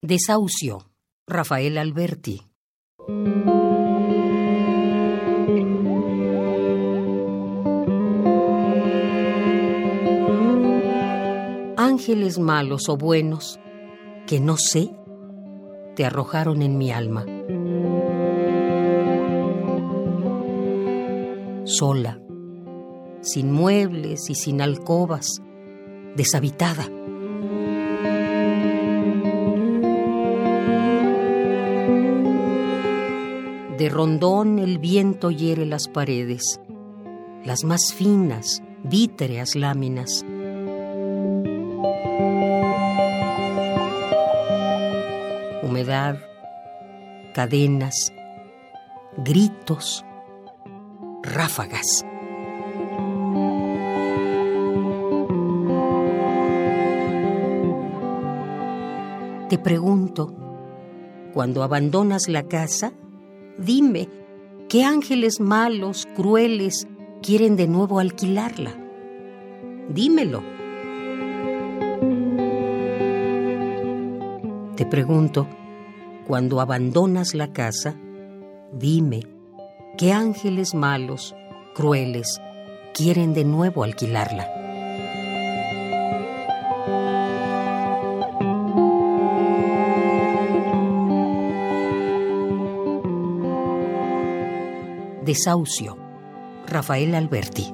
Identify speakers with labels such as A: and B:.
A: Desahucio, Rafael Alberti. Ángeles malos o buenos, que no sé, te arrojaron en mi alma. Sola, sin muebles y sin alcobas, deshabitada. De rondón el viento hiere las paredes, las más finas, vítreas láminas. Humedad, cadenas, gritos, ráfagas. Te pregunto, cuando abandonas la casa, dime, ¿qué ángeles malos, crueles, quieren de nuevo alquilarla? Dímelo. Te pregunto, cuando abandonas la casa, dime, ¿qué ángeles malos, crueles, quieren de nuevo alquilarla? Desahucio. Rafael Alberti.